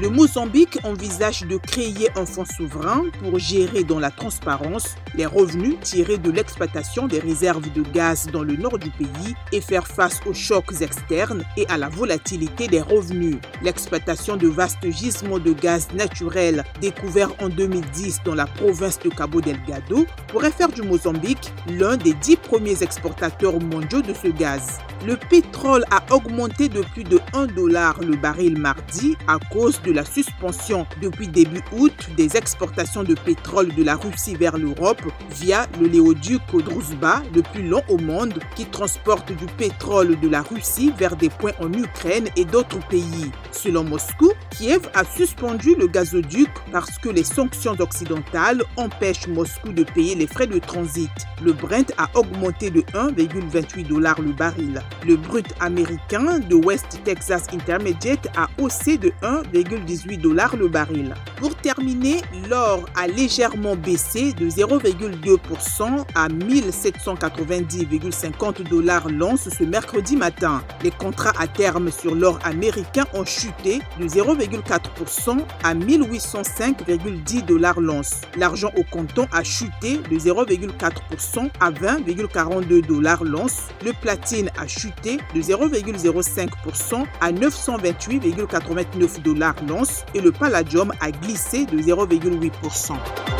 Le Mozambique envisage de créer un fonds souverain pour gérer dans la transparence les revenus tirés de l'exploitation des réserves de gaz dans le nord du pays et faire face aux chocs externes et à la volatilité des revenus. L'exploitation de vastes gisements de gaz naturel découverts en 2010 dans la province de Cabo Delgado pourrait faire du Mozambique l'un des dix premiers exportateurs mondiaux de ce gaz. Le pétrole a augmenté de plus de 1 dollar le baril mardi à cause de la suspension depuis début août des exportations de pétrole de la Russie vers l'Europe via le léoduc le plus long au monde, qui transporte du pétrole de la Russie vers des points en Ukraine et d'autres pays. Selon Moscou, Kiev a suspendu le gazoduc parce que les sanctions occidentales empêchent Moscou de payer les frais de transit. Le Brent a augmenté de 1,28 dollars le baril. Le brut américain de West Texas Intermediate a haussé de 1,18 dollars le baril. Pour terminer, l'or a légèrement baissé de 0,2% à 1790,50 dollars l'once ce mercredi matin. Les contrats à terme sur l'or américain ont chuté de 0,4% à 1805,10 dollars l'once. L'argent au comptant a chuté de 0,4% à 20,42 dollars l'once. Le platine a chuté de 0,05% à 928,89 dollars l'once et le palladium a glissé de 0,8%.